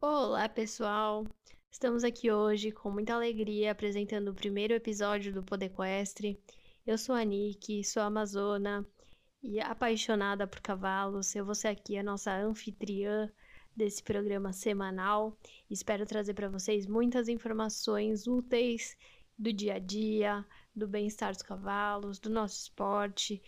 Olá, pessoal! Estamos aqui hoje com muita alegria apresentando o primeiro episódio do Podequestre. Eu sou a Nick, sou amazona e apaixonada por cavalos. Eu vou ser aqui a nossa anfitriã desse programa semanal. Espero trazer para vocês muitas informações úteis do dia a dia, do bem-estar dos cavalos, do nosso esporte,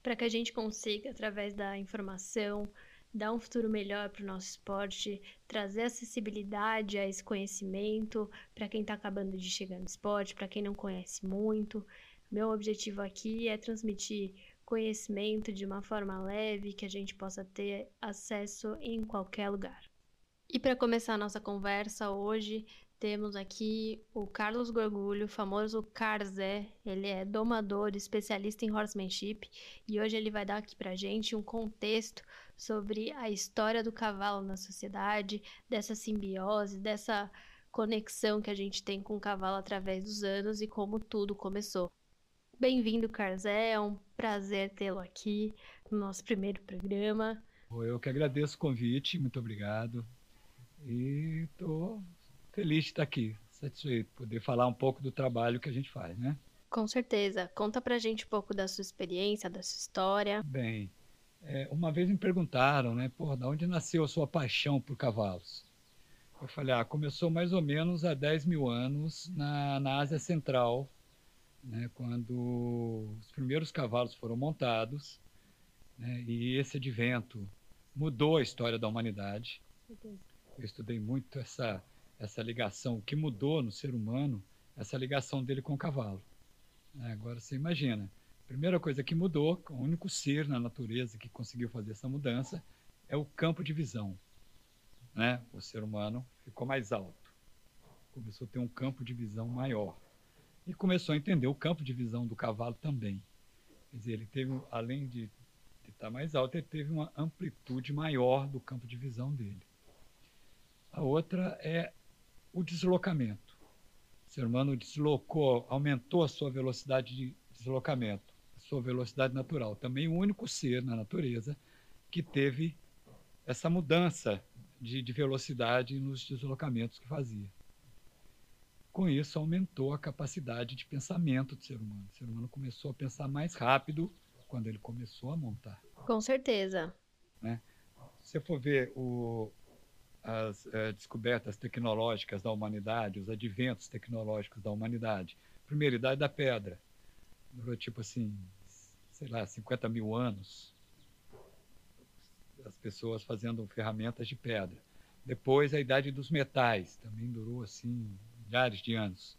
para que a gente consiga, através da informação, dar um futuro melhor para o nosso esporte, trazer acessibilidade a esse conhecimento para quem está acabando de chegar no esporte, para quem não conhece muito. Meu objetivo aqui é transmitir conhecimento de uma forma leve que a gente possa ter acesso em qualquer lugar. E para começar a nossa conversa hoje, temos aqui o Carlos Gorgulho, famoso Carzé. Ele é domador, especialista em horsemanship e hoje ele vai dar aqui pra gente um contexto sobre a história do cavalo na sociedade, dessa simbiose, dessa conexão que a gente tem com o cavalo através dos anos e como tudo começou. Bem-vindo, Carzé, é um prazer tê-lo aqui no nosso primeiro programa. Eu que agradeço o convite, muito obrigado. E estou feliz de estar aqui, satisfeito, poder falar um pouco do trabalho que a gente faz, né? Com certeza. Conta pra gente um pouco da sua experiência, da sua história. Bem, é, uma vez me perguntaram, né, porra, da onde nasceu a sua paixão por cavalos? Eu falei, ah, começou mais ou menos há 10 mil anos na, na Ásia Central, né, quando os primeiros cavalos foram montados, né, e esse advento mudou a história da humanidade. Eu estudei muito essa essa ligação, o que mudou no ser humano, essa ligação dele com o cavalo. É, agora você imagina, a primeira coisa que mudou, o único ser na natureza que conseguiu fazer essa mudança, é o campo de visão. Né? O ser humano ficou mais alto, começou a ter um campo de visão maior e começou a entender o campo de visão do cavalo também. Quer dizer, ele teve, além de estar mais alto, ele teve uma amplitude maior do campo de visão dele. A outra é o deslocamento. O ser humano deslocou, aumentou a sua velocidade de deslocamento, a sua velocidade natural. Também o único ser na natureza que teve essa mudança de, de velocidade nos deslocamentos que fazia. Com isso, aumentou a capacidade de pensamento do ser humano. O ser humano começou a pensar mais rápido quando ele começou a montar. Com certeza. Né? Se você for ver o, as é, descobertas tecnológicas da humanidade, os adventos tecnológicos da humanidade. Primeira idade da pedra, durou tipo assim, sei lá, 50 mil anos. As pessoas fazendo ferramentas de pedra. Depois a idade dos metais, também durou assim milhares de anos.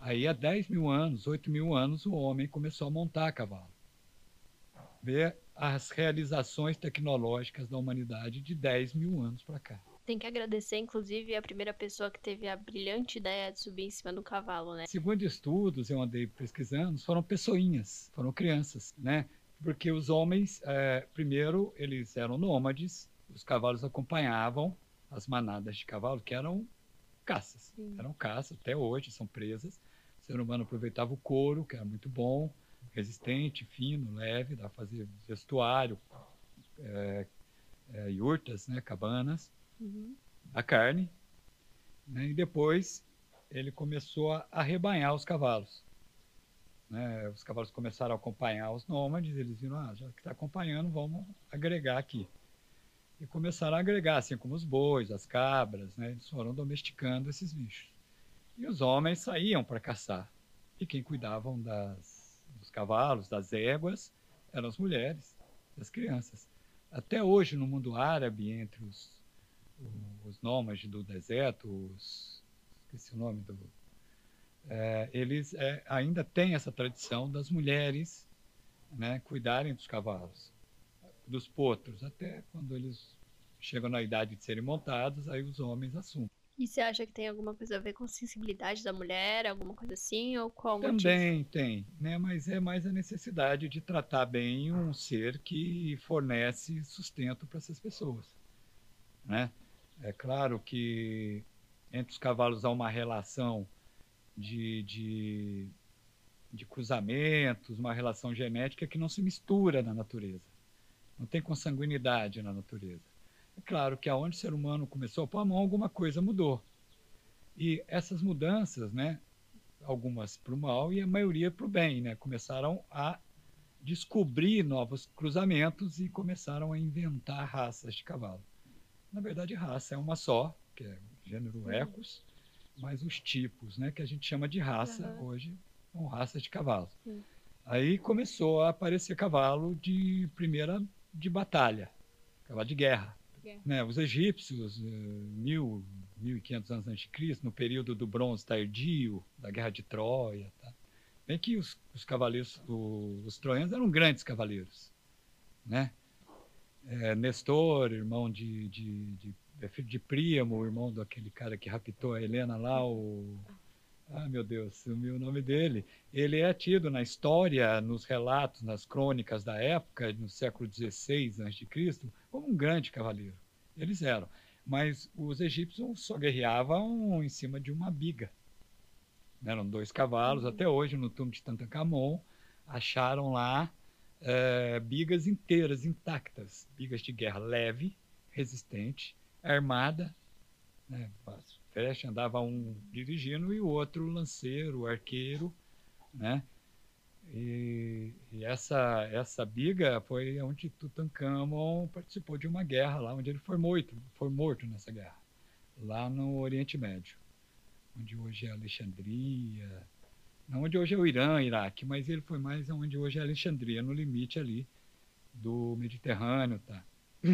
Aí há 10 mil anos, 8 mil anos, o homem começou a montar cavalo. Ver as realizações tecnológicas da humanidade de 10 mil anos para cá. Tem que agradecer, inclusive, a primeira pessoa que teve a brilhante ideia de subir em cima do cavalo, né? Segundo estudos, eu andei pesquisando, foram pessoinhas, foram crianças, né? Porque os homens, é, primeiro, eles eram nômades, os cavalos acompanhavam as manadas de cavalo, que eram caças. Sim. Eram caças, até hoje são presas. O ser humano aproveitava o couro, que era muito bom, resistente, fino, leve, dá para fazer vestuário, é, é, yurtas, né, cabanas, uhum. a carne, né, e depois ele começou a arrebanhar os cavalos. Né, os cavalos começaram a acompanhar os nômades, eles viram, ah, já que está acompanhando, vamos agregar aqui. E começaram a agregar, assim como os bois, as cabras, né, eles foram domesticando esses bichos. E os homens saíam para caçar. E quem cuidavam das cavalos, das éguas, eram as mulheres, as crianças. Até hoje, no mundo árabe, entre os, os nômades do deserto, os, esqueci o nome do. É, eles é, ainda têm essa tradição das mulheres né, cuidarem dos cavalos, dos potros, até quando eles chegam na idade de serem montados, aí os homens assumem. E você acha que tem alguma coisa a ver com sensibilidade da mulher, alguma coisa assim, ou qual Também motivo? tem, né? Mas é mais a necessidade de tratar bem um ser que fornece sustento para essas pessoas, né? É claro que entre os cavalos há uma relação de, de, de cruzamentos, uma relação genética que não se mistura na natureza. Não tem consanguinidade na natureza. É claro que aonde o ser humano começou a pôr a mão, alguma coisa mudou. E essas mudanças, né, algumas para o mal e a maioria para o bem, né, começaram a descobrir novos cruzamentos e começaram a inventar raças de cavalo. Na verdade, raça é uma só, que é o gênero. Ecos, mas os tipos, né, que a gente chama de raça uhum. hoje, são raças de cavalo. Uhum. Aí começou a aparecer cavalo de primeira de batalha, cavalo de guerra. Né, os egípcios, eh, mil, mil e quinhentos anos antes de Cristo, no período do bronze tardio, da guerra de Troia, tá? Bem que os, os cavaleiros, os, os troianos eram grandes cavaleiros, né? É, Nestor, irmão de, de, de, é filho de Príamo, irmão daquele cara que raptou a Helena lá, o ah, meu Deus, sumiu o nome dele. Ele é tido na história, nos relatos, nas crônicas da época, no século XVI a.C., como um grande cavaleiro. Eles eram. Mas os egípcios só guerreavam em cima de uma biga. Eram dois cavalos. Uhum. Até hoje, no túmulo de Tutankhamon, acharam lá é, bigas inteiras, intactas. Bigas de guerra leve, resistente, armada, né, Flecha andava um dirigindo e o outro lanceiro, arqueiro, né? E, e, essa essa biga foi onde Tutankhamon participou de uma guerra lá, onde ele foi morto, foi morto nessa guerra, lá no Oriente Médio, onde hoje é Alexandria, não onde hoje é o Irã, Iraque, mas ele foi mais onde hoje é Alexandria, no limite ali do Mediterrâneo, tá?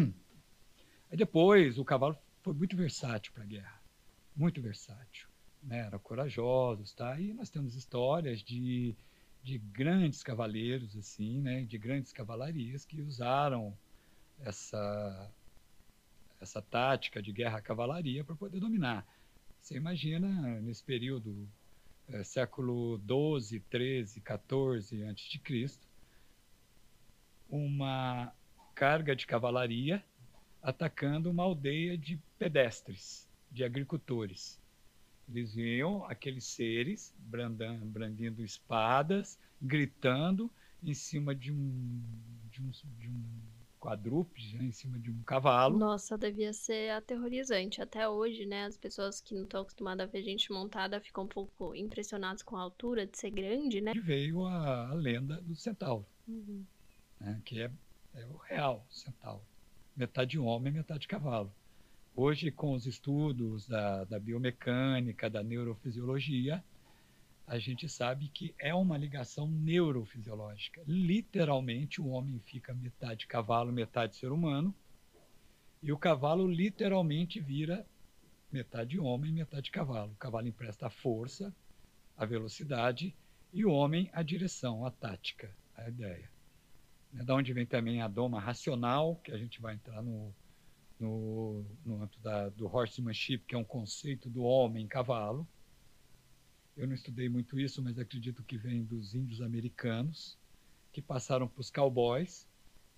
Aí depois o cavalo foi muito versátil para a guerra muito versátil, né? eram corajosos, tá? E nós temos histórias de, de grandes cavaleiros, assim, né? De grandes cavalarias que usaram essa essa tática de guerra à cavalaria para poder dominar. Você imagina nesse período é, século 12, 13, 14 antes de Cristo, uma carga de cavalaria atacando uma aldeia de pedestres de agricultores. Eles viam aqueles seres brandando, brandindo espadas, gritando em cima de um, de um, de um quadrúpede, né, em cima de um cavalo. Nossa, devia ser aterrorizante. Até hoje, né? As pessoas que não estão acostumadas a ver gente montada ficam um pouco impressionadas com a altura de ser grande, né? E veio a, a lenda do centauro, uhum. né, que é, é o real centauro. Metade homem, metade cavalo. Hoje, com os estudos da, da biomecânica, da neurofisiologia, a gente sabe que é uma ligação neurofisiológica. Literalmente, o homem fica metade cavalo, metade ser humano, e o cavalo literalmente vira metade homem, metade cavalo. O cavalo empresta a força, a velocidade, e o homem a direção, a tática, a ideia. Da onde vem também a doma racional, que a gente vai entrar no no, no âmbito da, do horsemanship, que é um conceito do homem-cavalo. Eu não estudei muito isso, mas acredito que vem dos índios americanos, que passaram para os cowboys,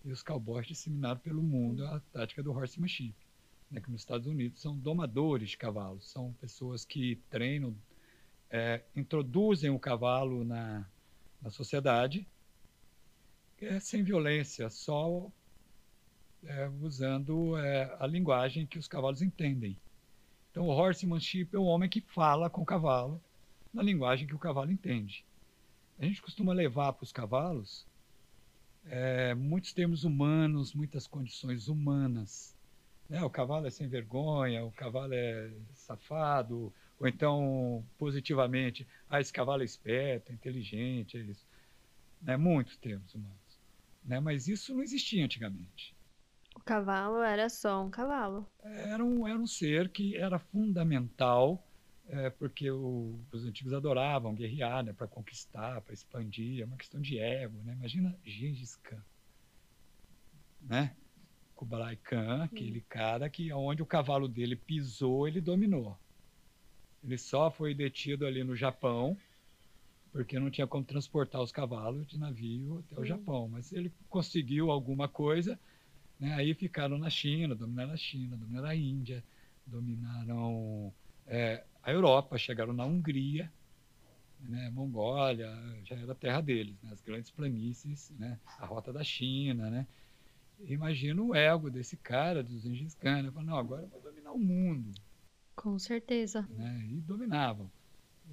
e os cowboys disseminaram pelo mundo a tática do horsemanship. Né, que nos Estados Unidos são domadores de cavalos, são pessoas que treinam, é, introduzem o cavalo na, na sociedade, é, sem violência, só é, usando é, a linguagem que os cavalos entendem. Então, o horsemanship é o homem que fala com o cavalo na linguagem que o cavalo entende. A gente costuma levar para os cavalos é, muitos termos humanos, muitas condições humanas. Né? O cavalo é sem vergonha, o cavalo é safado, ou então, positivamente, ah, esse cavalo é esperto, é inteligente, é isso. Né? Muitos termos humanos. Né? Mas isso não existia antigamente. O cavalo era só um cavalo. Era um, era um ser que era fundamental, é, porque o, os antigos adoravam guerrear né, para conquistar, para expandir. É uma questão de ego. Né? Imagina Gengis Khan. Né? Kublai Khan, aquele cara que onde o cavalo dele pisou, ele dominou. Ele só foi detido ali no Japão, porque não tinha como transportar os cavalos de navio até o Japão. Mas ele conseguiu alguma coisa né? Aí ficaram na China, dominaram a China, dominaram a Índia, dominaram é, a Europa, chegaram na Hungria, né? Mongólia, já era terra deles, né? as grandes planícies, né? a rota da China. Né? Imagina o ego desse cara, do Gengis Khan. Né? Não, agora eu vou dominar o mundo. Com certeza. Né? E dominavam.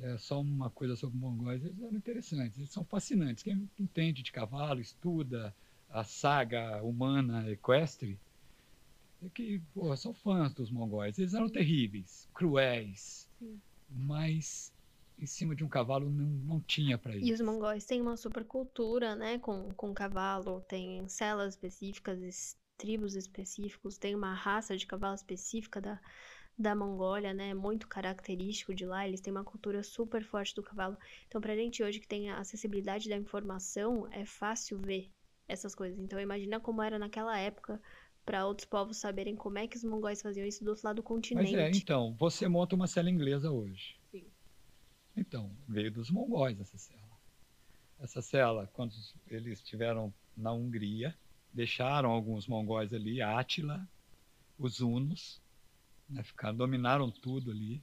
É só uma coisa sobre mongóis, eles eram interessantes, eles são fascinantes. Quem entende de cavalo, estuda a saga humana equestre, é que pô, são fãs dos mongóis. Eles eram terríveis, cruéis, Sim. mas em cima de um cavalo não, não tinha para isso. E os mongóis têm uma super cultura, né, com, com cavalo, tem celas específicas, tribos específicos, tem uma raça de cavalo específica da, da Mongólia, né? Muito característico de lá. Eles têm uma cultura super forte do cavalo. Então, pra gente hoje que tem a acessibilidade da informação, é fácil ver essas coisas. Então, imagina como era naquela época para outros povos saberem como é que os mongóis faziam isso do outro lado do continente. Mas é, então, você monta uma cela inglesa hoje. Sim. Então, veio dos mongóis essa cela. Essa cela, quando eles estiveram na Hungria, deixaram alguns mongóis ali, Átila, os hunos, né, ficaram, dominaram tudo ali.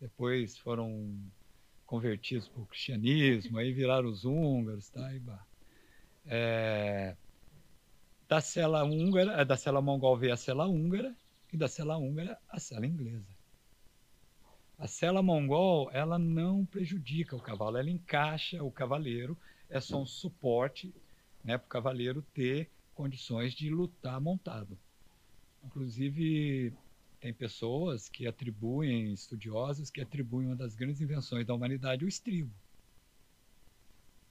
Depois foram convertidos para o cristianismo, aí viraram os húngaros, tá? E, é, da cela húngara, é, da cela mongol veio a cela húngara e da cela húngara a cela inglesa. A cela mongol, ela não prejudica o cavalo, ela encaixa o cavaleiro, é só um suporte né, para o cavaleiro ter condições de lutar montado. Inclusive, tem pessoas que atribuem, estudiosos, que atribuem uma das grandes invenções da humanidade o estribo.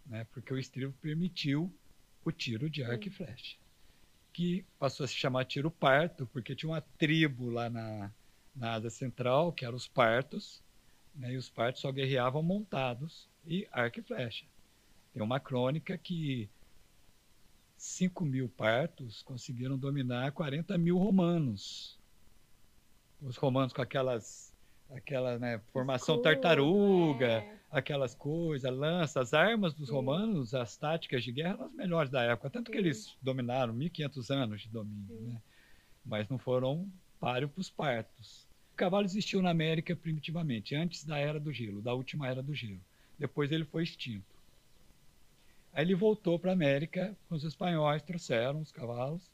Né? Porque o estribo permitiu o tiro de arco e flecha. Que passou a se chamar tiro parto, porque tinha uma tribo lá na, na Ásia Central, que eram os partos, né? e os partos só guerreavam montados e arco e flecha. Tem uma crônica que 5 mil partos conseguiram dominar 40 mil romanos os romanos com aquelas aquela né, formação tartaruga, é. aquelas coisas, lanças, as armas dos Sim. romanos, as táticas de guerra eram as melhores da época, tanto Sim. que eles dominaram 1500 anos de domínio, né? mas não foram páreo para os partos. O cavalo existiu na América primitivamente, antes da Era do Gelo, da última Era do Gelo. Depois ele foi extinto. Aí ele voltou para a América, com os espanhóis trouxeram os cavalos,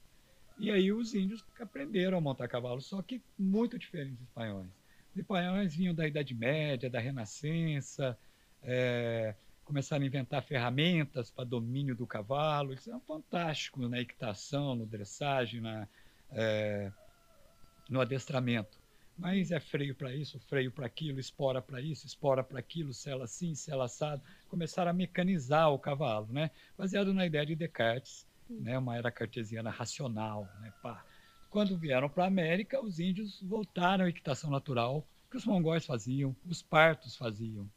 e aí os índios aprenderam a montar cavalo, só que muito diferentes dos espanhóis. Espanhóis vinham da Idade Média, da Renascença, é, começaram a inventar ferramentas para domínio do cavalo. Isso é fantástico na equitação, no dressagem, na, é, no adestramento. Mas é freio para isso, freio para aquilo, espora para isso, espora para aquilo, sela assim, sela assado. Começaram a mecanizar o cavalo, né? baseado na ideia de Descartes, né, uma era cartesiana racional. Né, pá. Quando vieram para a América, os índios voltaram à equitação natural, que os mongóis faziam, os partos faziam,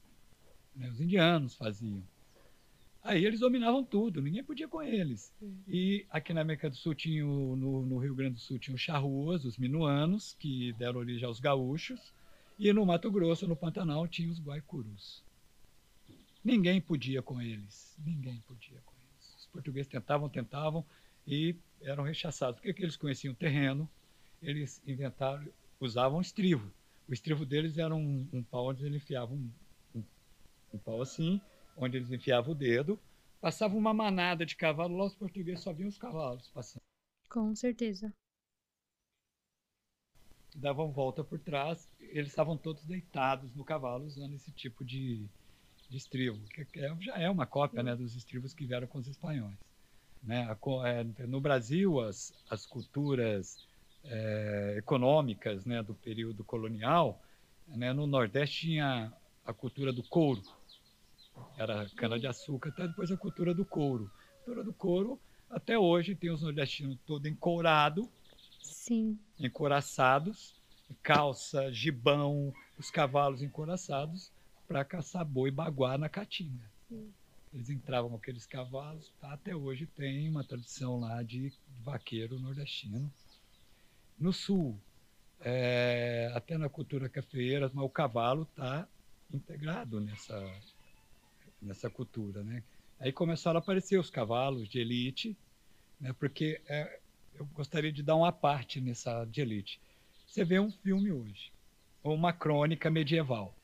né, os indianos faziam. Aí eles dominavam tudo, ninguém podia com eles. E aqui na América do Sul tinha, no, no, Rio Grande do Sul tinha os charruas, os minuanos, que deram origem aos gaúchos, e no Mato Grosso, no Pantanal, tinha os guaicurus. Ninguém podia com eles, ninguém podia com portugueses tentavam, tentavam e eram rechaçados. Porque eles conheciam o terreno, eles inventaram, usavam estrivo. O estrivo deles era um, um pau onde eles enfiavam um, um, um, pau assim, onde eles enfiavam o dedo, passava uma manada de cavalo, lá os portugueses só viam os cavalos passando. Com certeza. Davam volta por trás, eles estavam todos deitados no cavalo usando esse tipo de, de estribo, que é, já é uma cópia né, dos estribos que vieram com os espanhóis. Né? É, no Brasil, as, as culturas é, econômicas né, do período colonial, né, no Nordeste tinha a cultura do couro, era cana-de-açúcar, até depois a cultura do couro. A cultura do couro, até hoje, tem os nordestinos todo encourado, Sim. encoraçados, calça, gibão, os cavalos encoraçados, para caçar boi baguá na caatinga. Eles entravam com aqueles cavalos, tá? até hoje tem uma tradição lá de vaqueiro nordestino. No sul, é, até na cultura cafeeira, mas o cavalo está integrado nessa, nessa cultura. Né? Aí começaram a aparecer os cavalos de elite, né? porque é, eu gostaria de dar uma parte nessa de elite. Você vê um filme hoje, ou uma crônica medieval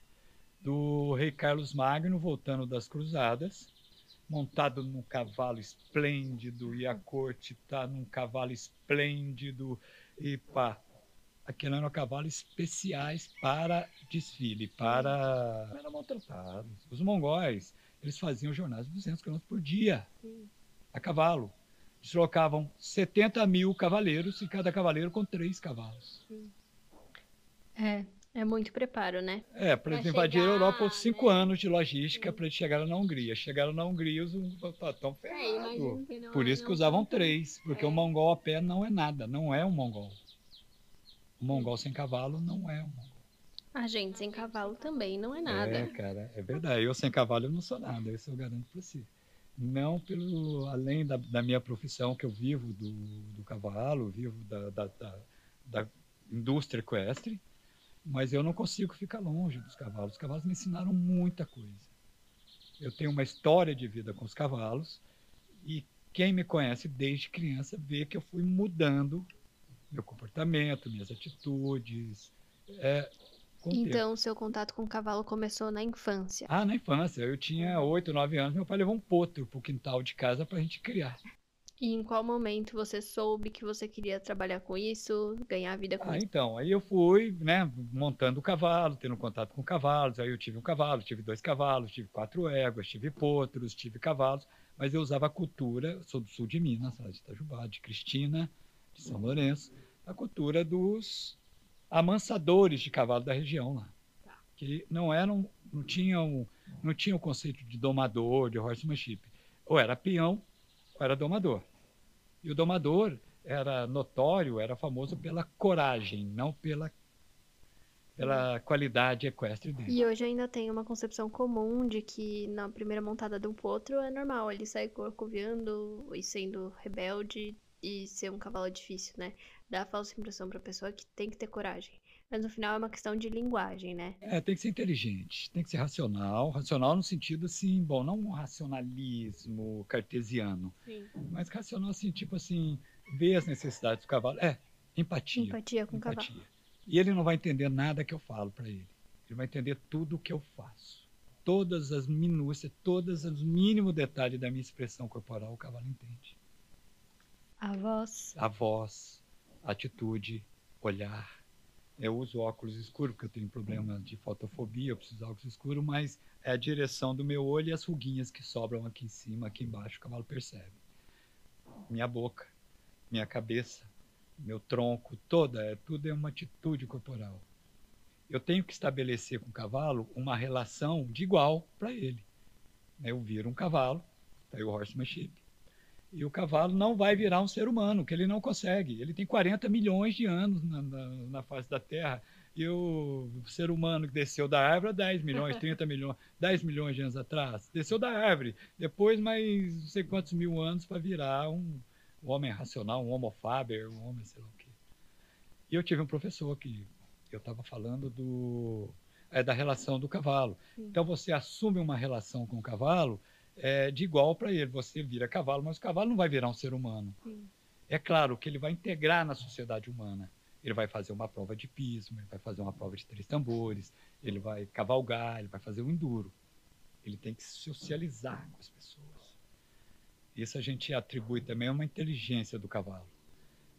do rei Carlos Magno voltando das cruzadas, montado num cavalo esplêndido e a corte está num cavalo esplêndido e pá. Aquilo eram cavalos especiais para desfile, para. Eram maltratados. Os mongóis, eles faziam jornadas de 200 km por dia, a cavalo. Deslocavam 70 mil cavaleiros e cada cavaleiro com três cavalos. É, é muito preparo, né? É, para eles invadirem a Europa, por cinco né? anos de logística para eles chegarem na Hungria. Chegaram na Hungria, os estão ferrados. É, por isso que usavam três, porque é. o mongol a pé não é nada, não é um mongol. O mongol sem cavalo não é um mongol. A gente sem cavalo também não é nada. É, cara, é verdade. Eu sem cavalo eu não sou nada, isso eu garanto para si. Não pelo além da, da, minha profissão que eu vivo do, do cavalo, vivo da, da, da, da indústria equestre, mas eu não consigo ficar longe dos cavalos. Os cavalos me ensinaram muita coisa. Eu tenho uma história de vida com os cavalos e quem me conhece desde criança vê que eu fui mudando meu comportamento, minhas atitudes. É, então, seu contato com o cavalo começou na infância? Ah, na infância. Eu tinha oito, nove anos. Meu pai levou um potro para o quintal de casa para a gente criar. E em qual momento você soube que você queria trabalhar com isso, ganhar a vida com ah, isso? Então, aí eu fui, né, montando o cavalo, tendo contato com cavalos. Aí eu tive um cavalo, tive dois cavalos, tive quatro éguas, tive potros, tive cavalos. Mas eu usava a cultura, sou do sul de Minas, de Itajubá, de Cristina, de São Lourenço, a cultura dos amansadores de cavalo da região lá. Que não eram, não tinham, não tinham o conceito de domador, de horsemanship. Ou era peão, ou era domador. E o domador era notório, era famoso pela coragem, não pela pela qualidade equestre dele. E hoje ainda tem uma concepção comum de que na primeira montada de um potro é normal ele sair corcoviando e sendo rebelde e ser um cavalo difícil, né? Dá a falsa impressão pra pessoa que tem que ter coragem. Mas no final é uma questão de linguagem, né? É, tem que ser inteligente, tem que ser racional. Racional no sentido assim, bom, não um racionalismo cartesiano, Sim. mas racional assim, tipo assim, ver as necessidades do cavalo. É, empatia. Empatia com empatia. o cavalo. E ele não vai entender nada que eu falo para ele. Ele vai entender tudo o que eu faço. Todas as minúcias, todos os mínimos detalhes da minha expressão corporal, o cavalo entende. A voz. A voz, atitude, olhar. Eu uso óculos escuros porque eu tenho problema de fotofobia, eu preciso de óculos escuros, mas é a direção do meu olho e as ruguinhas que sobram aqui em cima, aqui embaixo, o cavalo percebe. Minha boca, minha cabeça, meu tronco, toda, é, tudo é uma atitude corporal. Eu tenho que estabelecer com o cavalo uma relação de igual para ele. Eu viro um cavalo, tá aí o horsemanship. E o cavalo não vai virar um ser humano, que ele não consegue. Ele tem 40 milhões de anos na, na, na face da Terra. E o ser humano que desceu da árvore há 10 milhões, 30 milhões, 10 milhões de anos atrás, desceu da árvore. Depois, mais não sei quantos mil anos para virar um, um, homem racional, um homo faber, um homem sei lá o quê. E eu tive um professor que eu estava falando do, é, da relação do cavalo. Então, você assume uma relação com o cavalo é, de igual para ele. Você vira cavalo, mas o cavalo não vai virar um ser humano. Sim. É claro que ele vai integrar na sociedade humana. Ele vai fazer uma prova de pismo, ele vai fazer uma prova de três tambores, ele vai cavalgar, ele vai fazer um enduro. Ele tem que socializar com as pessoas. Isso a gente atribui também a uma inteligência do cavalo.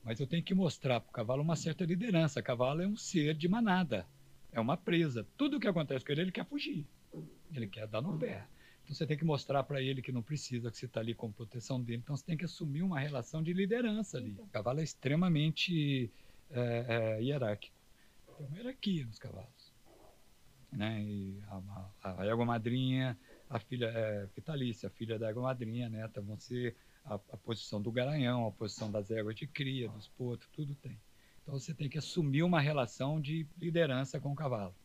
Mas eu tenho que mostrar para o cavalo uma certa liderança. O cavalo é um ser de manada, é uma presa. Tudo o que acontece com ele, ele quer fugir. Ele quer dar no pé. Então você tem que mostrar para ele que não precisa, que você está ali com proteção dele. Então você tem que assumir uma relação de liderança ali. O cavalo é extremamente é, é, hierárquico. Tem uma hierarquia nos cavalos. Né? E a, a, a égua madrinha, a filha é, vitalícia, a filha da égua madrinha, neta, vão ser a, a, posição do garanhão, a posição das éguas de cria, dos potros, tudo tem. Então você tem que assumir uma relação de liderança com o cavalo.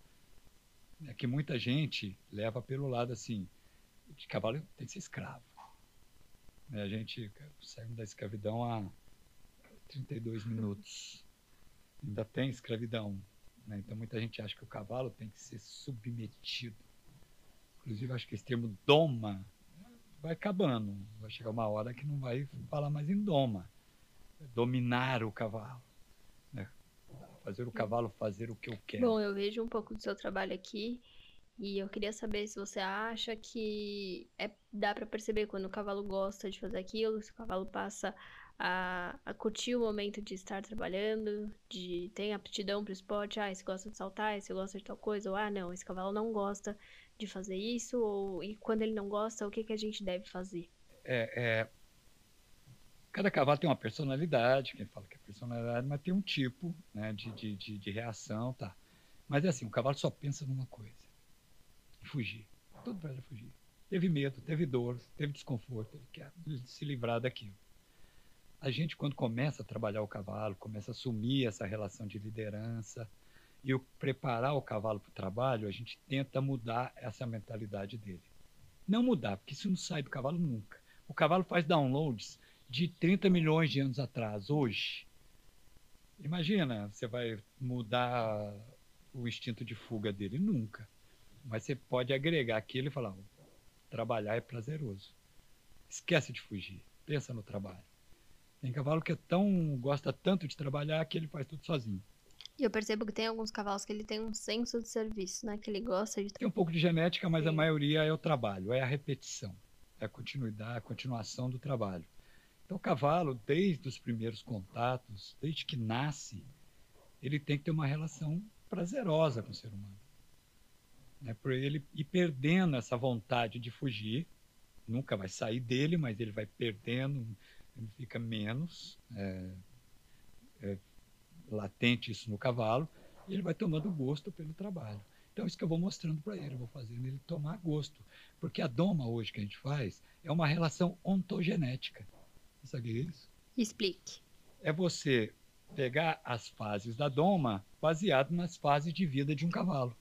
É que muita gente leva pelo lado assim, de cavalo tem que ser escravo. Né, a gente saímos da escravidão há 32 minutos. Ainda tem escravidão. Né? Então muita gente acha que o cavalo tem que ser submetido. Inclusive, acho que esse termo doma vai acabando. Vai chegar uma hora que não vai falar mais em doma. Dominar o cavalo. Né? Fazer o cavalo fazer o que eu quero. Bom, eu vejo um pouco do seu trabalho aqui E eu queria saber se você acha que é, dá para perceber quando o cavalo gosta de fazer aquilo, se o cavalo passa a, a curtir o momento de estar trabalhando, de ter aptidão para o esporte, ah, esse gosta de saltar, esse gosta de tal coisa, ou ah, não, esse cavalo não gosta de fazer isso, ou e quando ele não gosta, o que, que a gente deve fazer? É, é, Cada cavalo tem uma personalidade, quem fala que é personalidade, mas tem um tipo né, de, de, de, de reação, tá. Mas é assim, o cavalo só pensa numa coisa, fugir. Tudo para fugir. Teve medo, teve dor, teve desconforto, ele quer se livrar daquilo. A gente, quando começa a trabalhar o cavalo, começa a assumir essa relação de liderança e o preparar o cavalo para o trabalho, a gente tenta mudar essa mentalidade dele. Não mudar, porque isso não sai do cavalo nunca. O cavalo faz downloads de 30 milhões de anos atrás, hoje. Imagina, você vai mudar o instinto de fuga dele? Nunca. Mas você pode agregar aquilo e falar: trabalhar é prazeroso. Esquece de fugir, pensa no trabalho. Tem cavalo que é tão, gosta tanto de trabalhar que ele faz tudo sozinho. E eu percebo que tem alguns cavalos que ele tem um senso de serviço, né? Que ele gosta de. Tem um pouco de genética, mas Sim. a maioria é o trabalho, é a repetição, é a continuidade, a continuação do trabalho. Então, o cavalo, desde os primeiros contatos, desde que nasce, ele tem que ter uma relação prazerosa com o ser humano. Né? Por ele ir perdendo essa vontade de fugir, nunca vai sair dele, mas ele vai perdendo, ele fica menos é, é, latente isso no cavalo, e ele vai tomando gosto pelo trabalho. Então, isso que eu vou mostrando para ele, eu vou fazendo ele tomar gosto. Porque a doma hoje que a gente faz é uma relação ontogenética. Que é isso? Explique. É você pegar as fases da doma baseado nas fases de vida de um cavalo.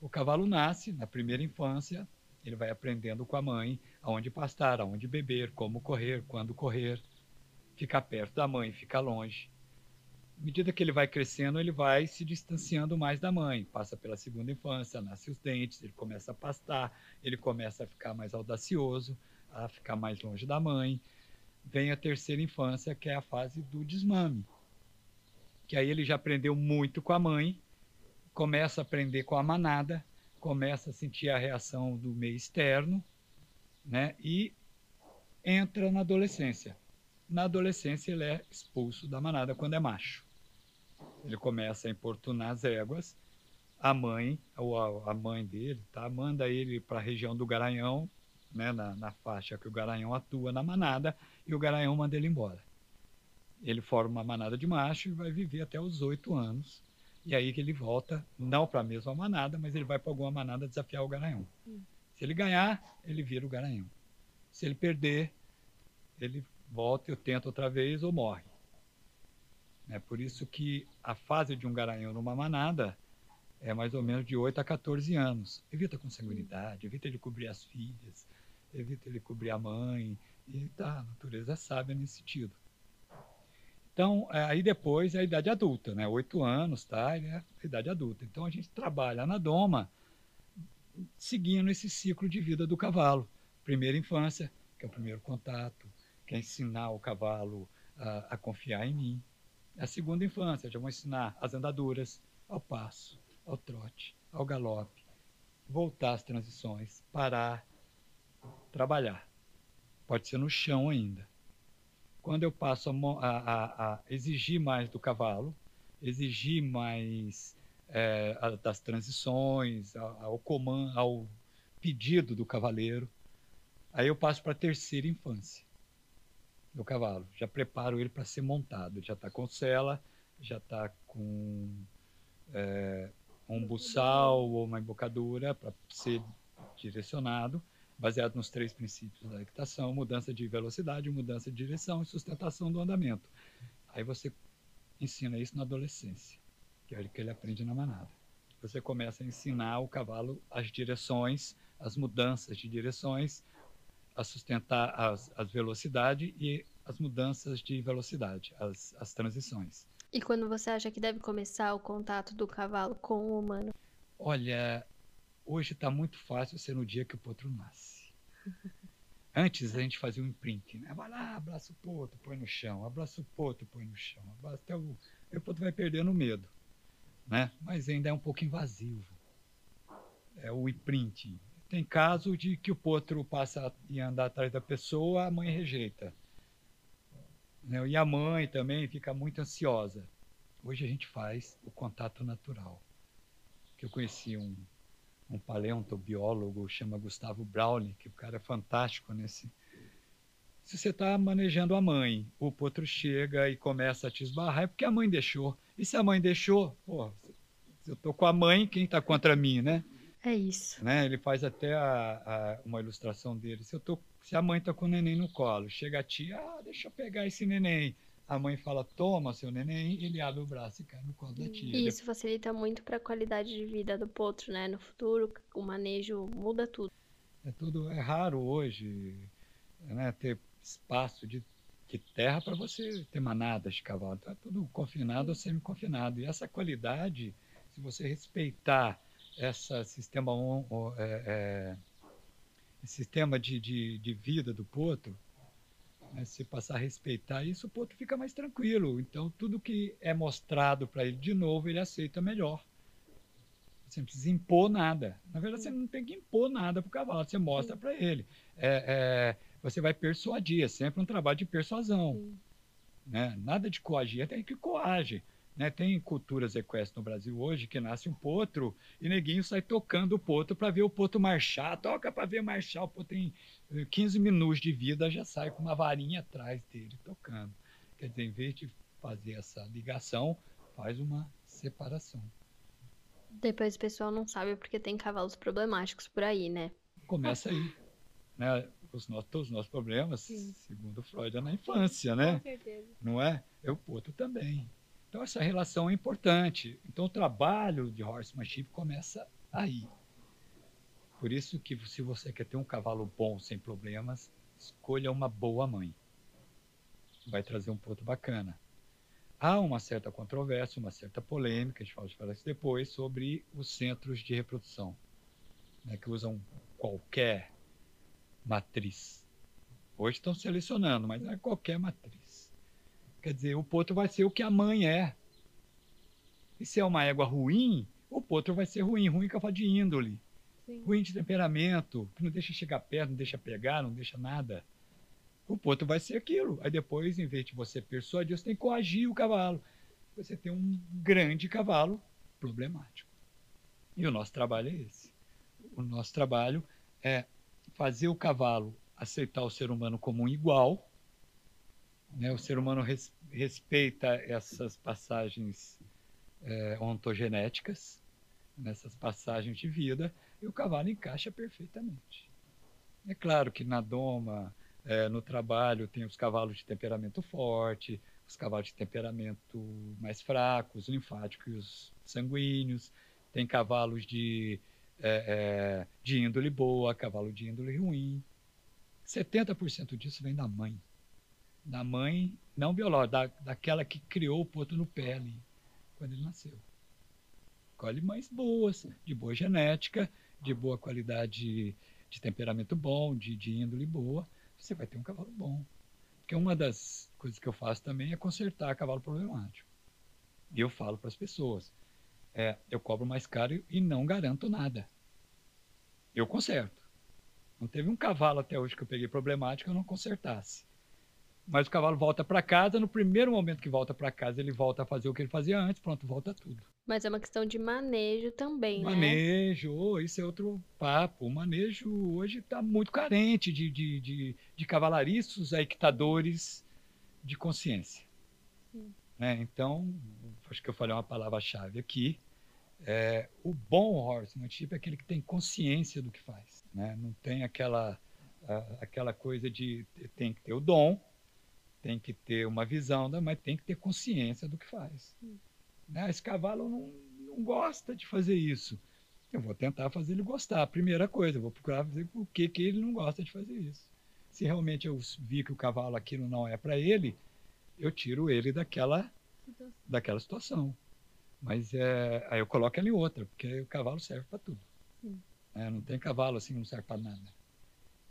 O cavalo nasce na primeira infância, ele vai aprendendo com a mãe aonde pastar, aonde beber, como correr, quando correr, ficar perto da mãe, ficar longe. À medida que ele vai crescendo, ele vai se distanciando mais da mãe, passa pela segunda infância, nasce os dentes, ele começa a pastar, ele começa a ficar mais audacioso, a ficar mais longe da mãe, vem a terceira infância, que é a fase do desmame. Que aí ele já aprendeu muito com a mãe, começa a aprender com a manada, começa a sentir a reação do meio externo, né? E entra na adolescência. Na adolescência ele é expulso da manada quando é macho. Ele começa a importunar as éguas. A mãe, ou a, mãe dele, tá? Manda ele para a região do Garanhão, né? Na, na faixa que o Garanhão atua na manada, e o garanhão manda ele embora. Ele forma uma manada de macho e vai viver até os oito anos. E aí que ele volta, não para a mesma manada, mas ele vai para alguma manada desafiar o garanhão. Hum. Se ele ganhar, ele vira o garanhão. Se ele perder, ele volta e tenta outra vez ou morre. É por isso que a fase de um garanhão numa manada é mais ou menos de 8 a 14 anos. Evita a consanguinidade, evita ele cobrir as filhas, evita ele cobrir a mãe, e tá, a natureza é sábia nesse sentido. Então, é, aí depois é a idade adulta, né? Oito anos, tá? É a idade adulta. Então, a gente trabalha na doma seguindo esse ciclo de vida do cavalo. Primeira infância, que é o primeiro contato, que é ensinar o cavalo a, a confiar em mim. A segunda infância, já vou ensinar as andaduras, ao passo, ao trote, ao galope, voltar às transições, parar, trabalhar pode ser no chão ainda. Quando eu passo a, a, a exigir mais do cavalo, exigir mais é, a, das transições, ao comando, ao pedido do cavaleiro, aí eu passo para a terceira infância do cavalo. Já preparo ele para ser montado. Já está com sela, já está com é, um buçal ou uma embocadura para ser direcionado baseado nos três princípios da equitação: mudança de velocidade, mudança de direção e sustentação do andamento. Aí você ensina isso na adolescência, que é o que ele aprende na manada. Você começa a ensinar o cavalo as direções, as mudanças de direções, a sustentar as, as velocidades e as mudanças de velocidade, as, as transições. E quando você acha que deve começar o contato do cavalo com o humano? Olha, Hoje está muito fácil ser no dia que o potro nasce. Antes a gente fazia um imprint, né? Vai lá, abraça o potro, põe no chão, abraça o potro, põe no chão, abraça até o, o potro vai perdendo medo, né? Mas ainda é um pouco invasivo. é o imprinting. Tem caso de que o potro passa e andar atrás da pessoa, a mãe rejeita. Né? E a mãe também fica muito ansiosa. Hoje a gente faz o contato natural. Que eu conheci um, um paleontobiólogo, chama Gustavo Browning, que o cara é fantástico nesse. Se você está manejando a mãe, o potro chega e começa a te esbarrar, é porque a mãe deixou. E se a mãe deixou, pô, eu tô com a mãe, quem está contra mim, né? É isso. Né? Ele faz até a, a, uma ilustração dele. Se, eu tô, se a mãe está com o neném no colo, chega a tia, ah, deixa eu pegar esse neném. A mãe fala, toma seu neném, ele abre o braço e cai no colo da tia. E isso facilita muito para a qualidade de vida do potro, né? No futuro, o manejo muda tudo. É tudo, é raro hoje, né, ter espaço de, de terra para você ter manadas de cavalo. Então é tudo confinado ou semi-confinado. E essa qualidade, se você respeitar esse sistema, é, é, sistema de, de, de, vida do potro, né, se passar a respeitar isso, o potro fica mais tranquilo. Então, tudo que é mostrado para ele de novo, ele aceita melhor. Você não precisa impor nada. Na verdade, você não tem que impor nada para o cavalo, você mostra para ele. É, é, você vai persuadir, é sempre um trabalho de persuasão. Né? Nada de coagir, tem que coage. Né? Tem culturas equestres no Brasil hoje que nasce um potro e neguinho sai tocando o potro para ver o potro marchar. Toca para ver marchar. O potro tem 15 eh, minutos de vida, já sai com uma varinha atrás dele tocando. Quer dizer, em vez de fazer essa ligação, faz uma separação. Depois o pessoal não sabe porque tem cavalos problemáticos por aí, né? Começa aí. Né? Os nossos, os nossos problemas, Sim. segundo Freud, é na infância, né? Com certeza. Não é? Eu potro também. Então, essa relação é importante. Então, o trabalho de horsemanship começa aí. Por isso que, se você quer ter um cavalo bom, sem problemas, escolha uma boa mãe. Vai trazer um ponto bacana. Há uma certa controvérsia, uma certa polêmica, a gente fala isso depois, sobre os centros de reprodução, né, que usam qualquer matriz. Hoje estão selecionando, mas não é qualquer matriz. Quer dizer, o potro vai ser o que a mãe é. E se é uma égua ruim, o potro vai ser ruim. Ruim que eu falo de índole. Sim. Ruim de temperamento, que não deixa chegar perto, não deixa pegar, não deixa nada. O potro vai ser aquilo. Aí depois, em vez de você persuadir, você tem que coagir o cavalo. Você tem um grande cavalo problemático. E o nosso trabalho é esse. O nosso trabalho é fazer o cavalo aceitar o ser humano como um igual, né? O ser humano res, respeita essas passagens é, ontogenéticas, nessas passagens de vida, e o cavalo encaixa perfeitamente. É claro que na doma, é, no trabalho, tem os cavalos de temperamento forte, os cavalos de temperamento mais fracos, linfáticos e os sanguíneos, tem cavalos de, é, é, de índole boa, cavalo de índole ruim. 70% disso vem da mãe da mãe, não biológica, da, daquela que criou o potro no pé ali, quando ele nasceu. Escolhe mães boas, de boa genética, de boa qualidade de temperamento bom, de, de índole boa, você vai ter um cavalo bom. Porque uma das coisas que eu faço também é consertar cavalo problemático. E eu falo para as pessoas, é, eu cobro mais caro e não garanto nada. Eu conserto. Não teve um cavalo até hoje que eu peguei problemático que eu não consertasse. Mas o cavalo volta para casa, no primeiro momento que volta para casa, ele volta a fazer o que ele fazia antes, pronto, volta tudo. Mas é uma questão de manejo também, manejo, né? Manejo, isso é outro papo. O manejo hoje está muito carente de, de, de, de cavalariços a equitadores de consciência. Né? Então, acho que eu falei uma palavra-chave aqui. É, o bom horsemanship é aquele que tem consciência do que faz. Né? Não tem aquela, aquela coisa de tem que ter o dom, tem que ter uma visão, né, mas tem que ter consciência do que faz. Né? Esse cavalo não, não gosta de fazer isso. Eu vou tentar fazer ele gostar. Primeira coisa, eu vou procurar ver por que, que ele não gosta de fazer isso. Se realmente eu vi que o cavalo aquilo não é para ele, eu tiro ele daquela, daquela situação. Mas é, aí eu coloco ele em outra, porque o cavalo serve para tudo. É, não tem cavalo assim que não serve para nada.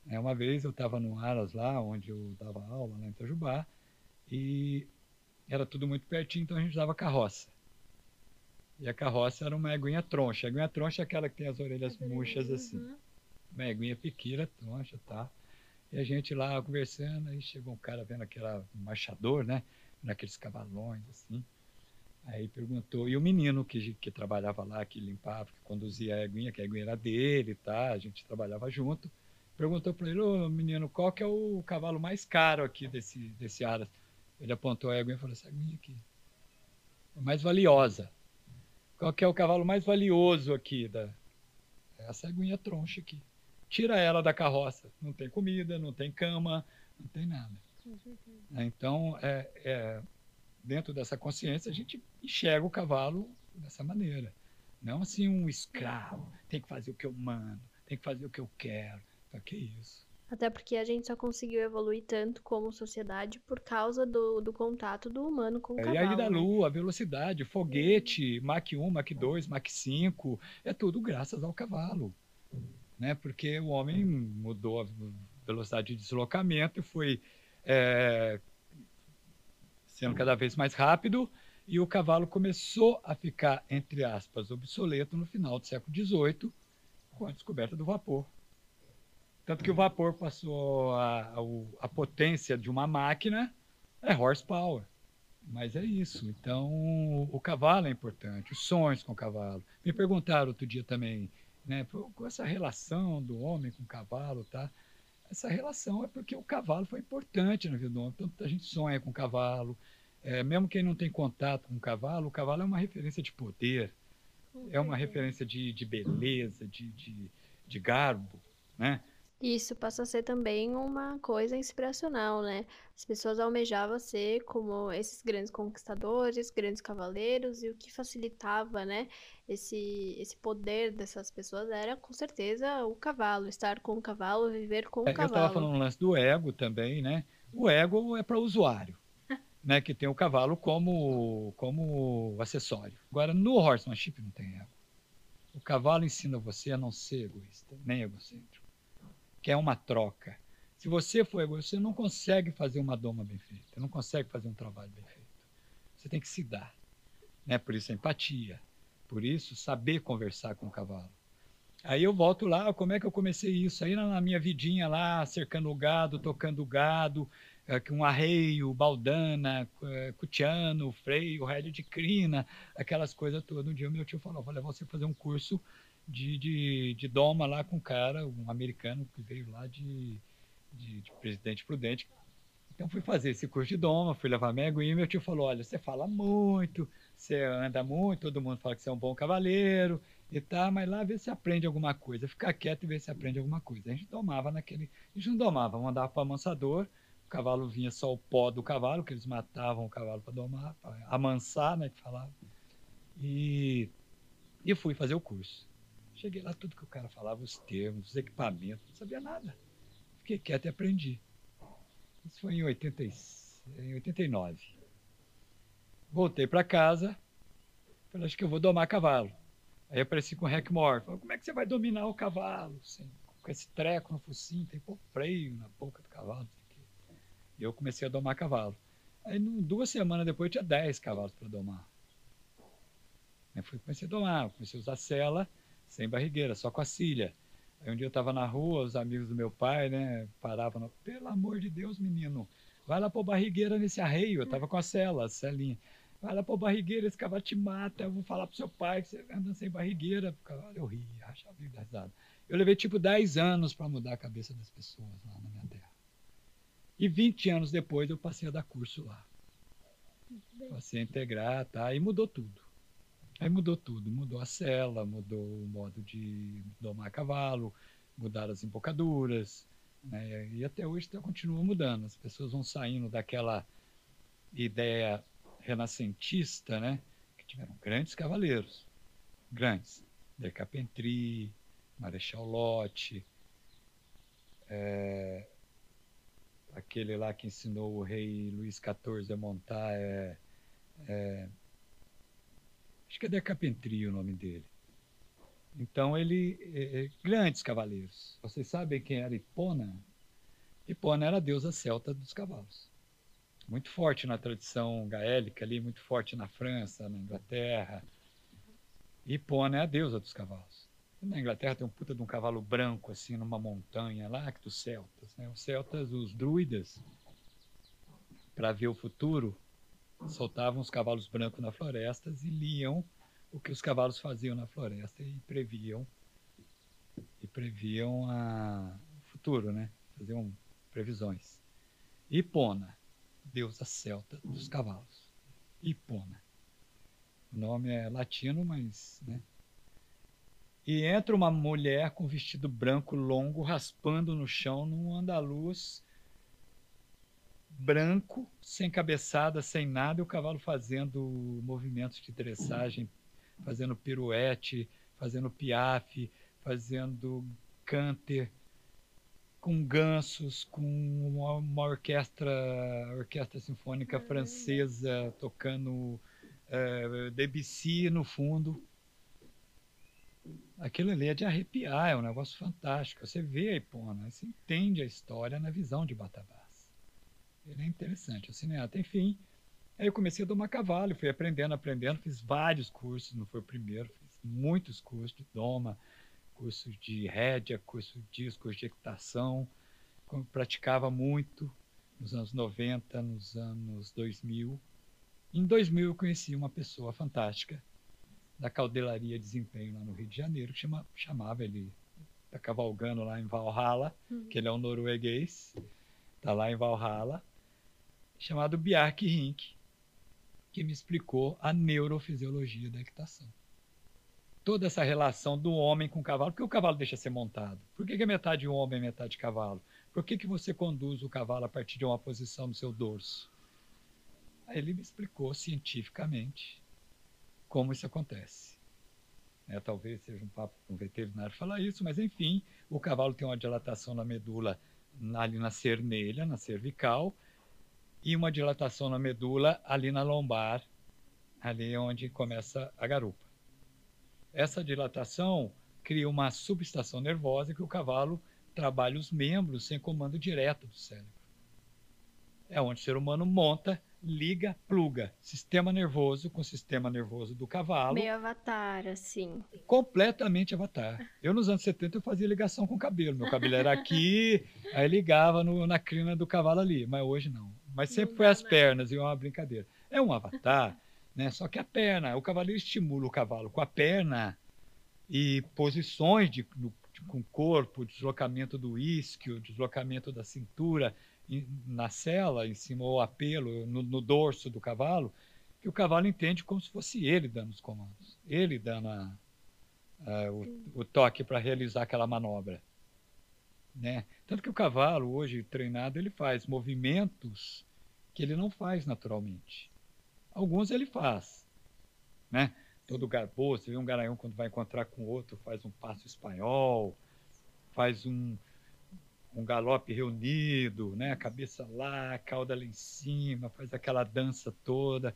É, uma vez eu estava no Aras lá, onde eu dava aula, lá em Itajubá, e era tudo muito pertinho, então a gente dava carroça. E a carroça era uma eguinha troncha. A eguinha troncha é aquela que tem as orelhas murchas assim. Uhum. Uma eguinha pequena, troncha, tá? E a gente lá conversando, aí chegou um cara vendo aquele marchador, né? Naqueles cavalões, assim. Aí perguntou, e o menino que, que trabalhava lá, que limpava, que conduzia a eguinha, que a eguinha era dele, tá? A gente trabalhava junto. Perguntou para ele, ô menino, qual que é o cavalo mais caro aqui desse, desse Aras? Ele apontou a eguinha e falou, essa eguinha aqui. É mais valiosa. Qual que é o cavalo mais valioso aqui? Da... Essa eguinha troncha aqui. Tira ela da carroça. Não tem comida, não tem cama, não tem nada. Então, é, é, dentro dessa consciência, a gente enxerga o cavalo dessa maneira. Não assim um escravo, tem que fazer o que eu mando, tem que fazer o que eu quero. Pra que isso? Até porque a gente só conseguiu evoluir tanto como sociedade por causa do, do contato do humano com o É, cavalo. E aí da né? lua, a velocidade, foguete, Mach 1, Mach 2, Mach 5, é tudo graças ao cavalo. Né? Porque o homem mudou a velocidade de deslocamento e foi é, sendo cada vez mais rápido e o cavalo começou a ficar, entre aspas, obsoleto no final do século XVIII com a descoberta do vapor. Tanto que o vapor passou a, a, potência de uma máquina é horsepower. Mas é isso. Então, o cavalo é importante, os sonhos com o cavalo. Me perguntaram outro dia também, né, com essa relação do homem com o cavalo, tá? Essa relação é porque o cavalo foi importante na vida do homem. Tanto a gente sonha com o cavalo. É, mesmo quem não tem contato com o cavalo, o cavalo é uma referência de poder, é uma referência de, de beleza, de, de, de garbo, né? Isso passa a ser também uma coisa inspiracional, né? As pessoas almejavam ser como esses grandes conquistadores, grandes cavaleiros, e o que facilitava, né, esse, esse poder dessas pessoas era com certeza o cavalo, estar com o cavalo, viver com o É, Eu estava cavalo. falando um lance do ego também, né? O ego é para o usuário, né? Que tem o cavalo como, como acessório. Agora, no horsemanship não tem ego. O cavalo ensina você a não ser egoísta, nem egocêntrico. Que é uma troca. Se você for egoísta, você não consegue fazer uma doma bem feita, não consegue fazer um trabalho bem feito. Você tem que se dar. Né? Por isso a empatia. Por isso, saber conversar com o cavalo. Aí eu volto lá, como é que eu comecei isso? Aí na minha vidinha lá, cercando o gado, tocando o gado, eh, com arreio, baldana, eh, cutiano, freio, rédea de crina, aquelas coisas todas. Um dia meu tio falou, vou levar você fazer um curso de, de, de doma lá com um cara, um americano que veio lá de, de, de Presidente Prudente. Então fui fazer esse curso de doma, fui levar minha aguinha e meu tio falou, olha, você fala muito, você anda muito, todo mundo fala que você é um bom cavaleiro e tá, mas lá vê se aprende alguma coisa, fica quieto e vê se aprende alguma coisa. A gente domava naquele, a gente não domava, mandava para amansador, o cavalo vinha só o pó do cavalo, que eles matavam o cavalo para domar, para amansar, né, que falava. E, e fui fazer o curso. Cheguei lá, tudo que o cara falava, os termos, os equipamentos, não sabia nada. Fiquei quieto e aprendi. Isso foi em, 80, e- em 89. Voltei para casa, falei, acho que eu vou domar cavalo. Aí apareci com o Hackmore, falei, como é que você vai dominar o cavalo? Assim, com esse treco no focinho, tem pôr freio na boca do cavalo. E eu comecei a domar cavalo. Aí duas semanas depois eu tinha 10 cavalos para domar. Aí fui, comecei a domar, comecei a usar sela sem barrigueira, só com a cilha. Aí um dia eu estava na rua, os amigos do meu pai, né, paravam, pelo amor de Deus, menino, vai lá pôr barrigueira nesse arreio, eu estava com a cela, a celinha. Vai lá pôr barrigueira, esse cavalo te mata, eu vou falar pro seu pai que você anda sem barrigueira. Eu ria, achava engraçado. Eu levei tipo 10 anos para mudar a cabeça das pessoas lá na minha terra. E 20 anos depois eu passei a dar curso lá. Passei a integrar, tá? E mudou tudo. Aí mudou tudo, mudou a cela, mudou o modo de domar cavalo, mudaram as embocaduras, né? e até hoje tá- continua mudando. As pessoas vão saindo daquela ideia renascentista, né? que tiveram grandes cavaleiros, grandes, De Carpentry, Marechal Lotte, é, aquele lá que ensinou o rei Luís XIV a montar, é, é, acho que é De Carpentry o nome dele. Então ele, é, é, grandes cavaleiros. Vocês sabem quem era Hipona? Hipona era a deusa celta dos cavalos. Muito forte na tradição gaélica ali, muito forte na França, na Inglaterra. Hipona é a deusa dos cavalos. Na Inglaterra tem um puta de um cavalo branco, assim, numa montanha lá, que dos celtas. Né? Os celtas, os druidas, para ver o futuro, soltavam os cavalos brancos nas florestas e liam o que os cavalos faziam na floresta e previam e previam a, futuro, né? Faziam previsões. Hipona, deusa celta dos cavalos. Hipona. O nome é latino, mas, né? E entra uma mulher com vestido branco longo, raspando no chão, num andaluz branco, sem cabeçada, sem nada, e o cavalo fazendo movimentos de dressagem, fazendo piruete, fazendo piaffe, fazendo canter, com gansos, com uma, uma orquestra, orquestra sinfônica francesa tocando é, Debussy no fundo. Aquilo ali é de arrepiar, é um negócio fantástico. Você vê a Ipona, você entende a história na visão de Batabás. Ele é interessante, o cineasta. Enfim, aí eu comecei a domar cavalo, fui aprendendo, aprendendo, fiz vários cursos, não foi o primeiro, fiz muitos cursos de doma, cursos de rédea, curso de discos de equitação. Praticava muito nos anos 90, nos anos 2000. Em 2000 eu conheci uma pessoa fantástica da Caudelaria Desempenho lá no Rio de Janeiro, que chama, chamava ele, está cavalgando lá em Valhalla, uhum. que ele é um norueguês, está lá em Valhalla, chamado Bjark Rink, que me explicou a neurofisiologia da equitação. Toda essa relação do homem com o cavalo, por que o cavalo deixa ser montado? Por que, é metade homem e metade cavalo? Por que, que você conduz o cavalo a partir de uma posição no seu dorso? Aí ele me explicou cientificamente como isso acontece. É, talvez seja um papo com um veterinário falar isso, mas enfim, o cavalo tem uma dilatação na medula ali na cernelha, na cervical, e uma dilatação na medula ali na lombar, ali onde começa a garupa. Essa dilatação cria uma subestação nervosa que o cavalo trabalha os membros sem comando direto do cérebro. É onde o ser humano monta liga, pluga sistema nervoso com sistema nervoso do cavalo. Meio avatar, assim. Completamente avatar. Eu, nos anos 70, eu fazia ligação com o cabelo. Meu cabelo era aqui, aí ligava no, na crina do cavalo ali. Mas hoje não. Mas sempre foi as pernas, e é uma brincadeira. É um avatar, né? Só que a perna, o cavaleiro estimula o cavalo com a perna e posições de, de com o corpo, deslocamento do isquio, deslocamento da cintura, na cela, em cima ou apelo, no, no, dorso do cavalo, que o cavalo entende como se fosse ele dando os comandos, ele dando a, a, o, o, toque para realizar aquela manobra. Né? Tanto que o cavalo, hoje treinado, ele faz movimentos que ele não faz naturalmente. Alguns ele faz. Né? Todo garboso, você vê um garanhão quando vai encontrar com outro, faz um passo espanhol, faz um, um galope reunido, né? A cabeça lá, a cauda lá em cima, faz aquela dança toda.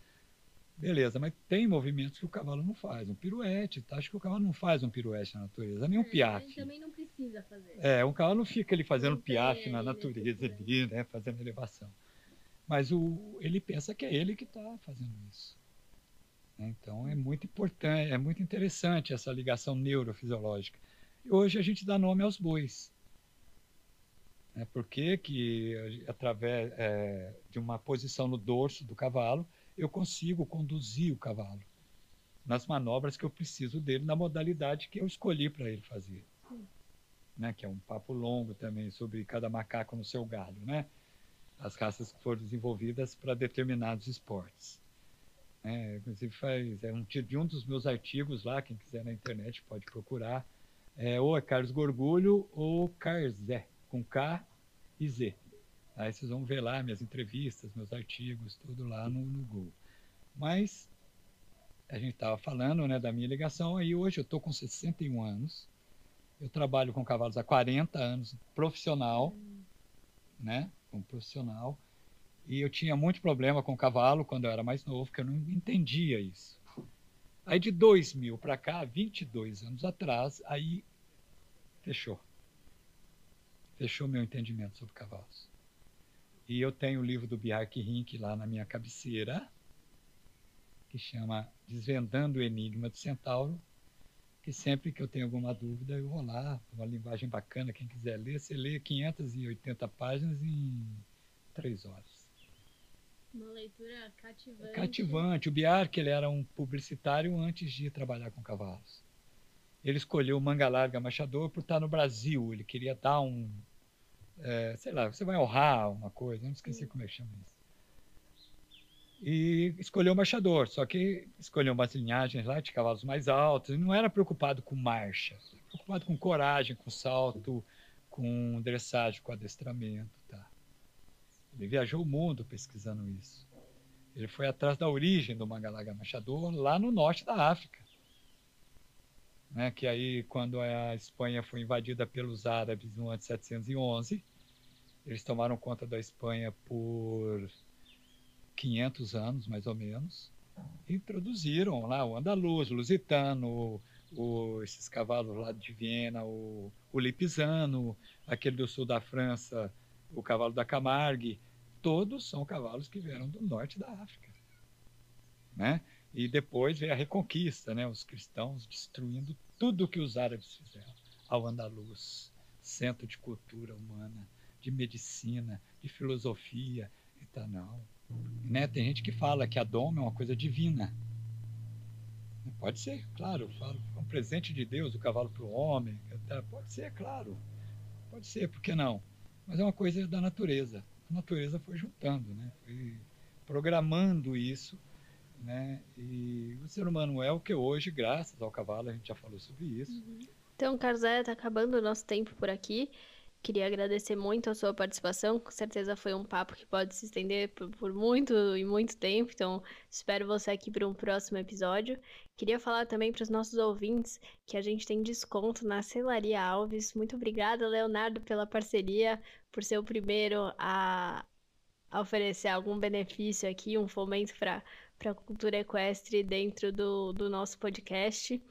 Beleza, mas tem movimentos que o cavalo não faz. Um piruete, tá? Acho que o cavalo não faz um piruete na natureza, nem um é, piaffe. Ele também não precisa fazer. É, um cavalo não fica ali fazendo piaffe na natureza, ali, né? Fazendo elevação. Mas o, ele pensa que é ele que está fazendo isso. Né? Então é muito importante, é muito interessante essa ligação neurofisiológica. E hoje a gente dá nome aos bois. Né? Por que, que através é, de uma posição no dorso do cavalo, eu consigo conduzir o cavalo nas manobras que eu preciso dele, na modalidade que eu escolhi para ele fazer. Né? Que é um papo longo também sobre cada macaco no seu galho, né? As raças que foram desenvolvidas para determinados esportes. É, inclusive faz é um de um dos meus artigos lá, quem quiser na internet pode procurar. É, ou é Carlos Gorgulho ou Carzé com K e Z. Aí vocês vão ver lá minhas entrevistas, meus artigos, tudo lá no, no Google. Mas a gente estava falando né, da minha ligação, aí hoje eu estou com 61 anos, eu trabalho com cavalos há 40 anos, profissional, né, como profissional, e eu tinha muito problema com cavalo quando eu era mais novo, porque eu não entendia isso. Aí de 2000 para cá, 22 anos atrás, aí fechou fechou meu entendimento sobre cavalos. E eu tenho o livro do Bjark Rink lá na minha cabeceira, que chama Desvendando o Enigma do Centauro, que sempre que eu tenho alguma dúvida, eu vou lá, uma linguagem bacana, quem quiser ler, você lê 580 páginas em três horas. Uma leitura cativante. Cativante. O Biarque ele era um publicitário antes de trabalhar com cavalos. Ele escolheu o Manga Larga Machador por estar no Brasil. Ele queria dar um, é, sei lá, você vai honrar uma coisa, não esqueci como é que chama isso. E escolheu o marchador, só que escolheu umas linhagens lá de cavalos mais altos, e não era preocupado com marcha, preocupado com coragem, com salto, com dressagem, com adestramento. Tá? Ele viajou o mundo pesquisando isso. Ele foi atrás da origem do Mangalaga Machador, lá no norte da África. Né, que aí, quando a Espanha foi invadida pelos árabes no ano de 711, eles tomaram conta da Espanha por 500 anos, mais ou menos, e introduziram lá o andaluz, o lusitano, o, esses cavalos lá de Viena, o, o lipizano, aquele do sul da França, o cavalo da Camargue, todos são cavalos que vieram do norte da África. Né? E depois veio a reconquista, né? os cristãos destruindo tudo o que os árabes fizeram ao andaluz, centro de cultura humana, de medicina, de filosofia e tal, não. Né? Tem gente que fala que a doma é uma coisa divina. Pode ser, claro, é um presente de Deus, o cavalo para o homem. Pode ser, claro. Pode ser, por que não? Mas é uma coisa da natureza. A natureza foi juntando, né? foi programando isso. Né? E o ser humano é o que hoje, graças ao cavalo, a gente já falou sobre isso. Uhum. Então, Carzé, está acabando o nosso tempo por aqui. Queria agradecer muito a sua participação. Com certeza foi um papo que pode se estender por, por muito e muito tempo. Então, espero você aqui para um próximo episódio. Queria falar também para os nossos ouvintes que a gente tem desconto na Celaria Alves. Muito obrigada, Leonardo, pela parceria, por ser o primeiro a, a oferecer algum benefício aqui, um fomento para a cultura equestre dentro do, do nosso podcast.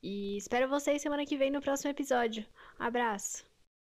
E espero vocês semana que vem no próximo episódio. Abraço!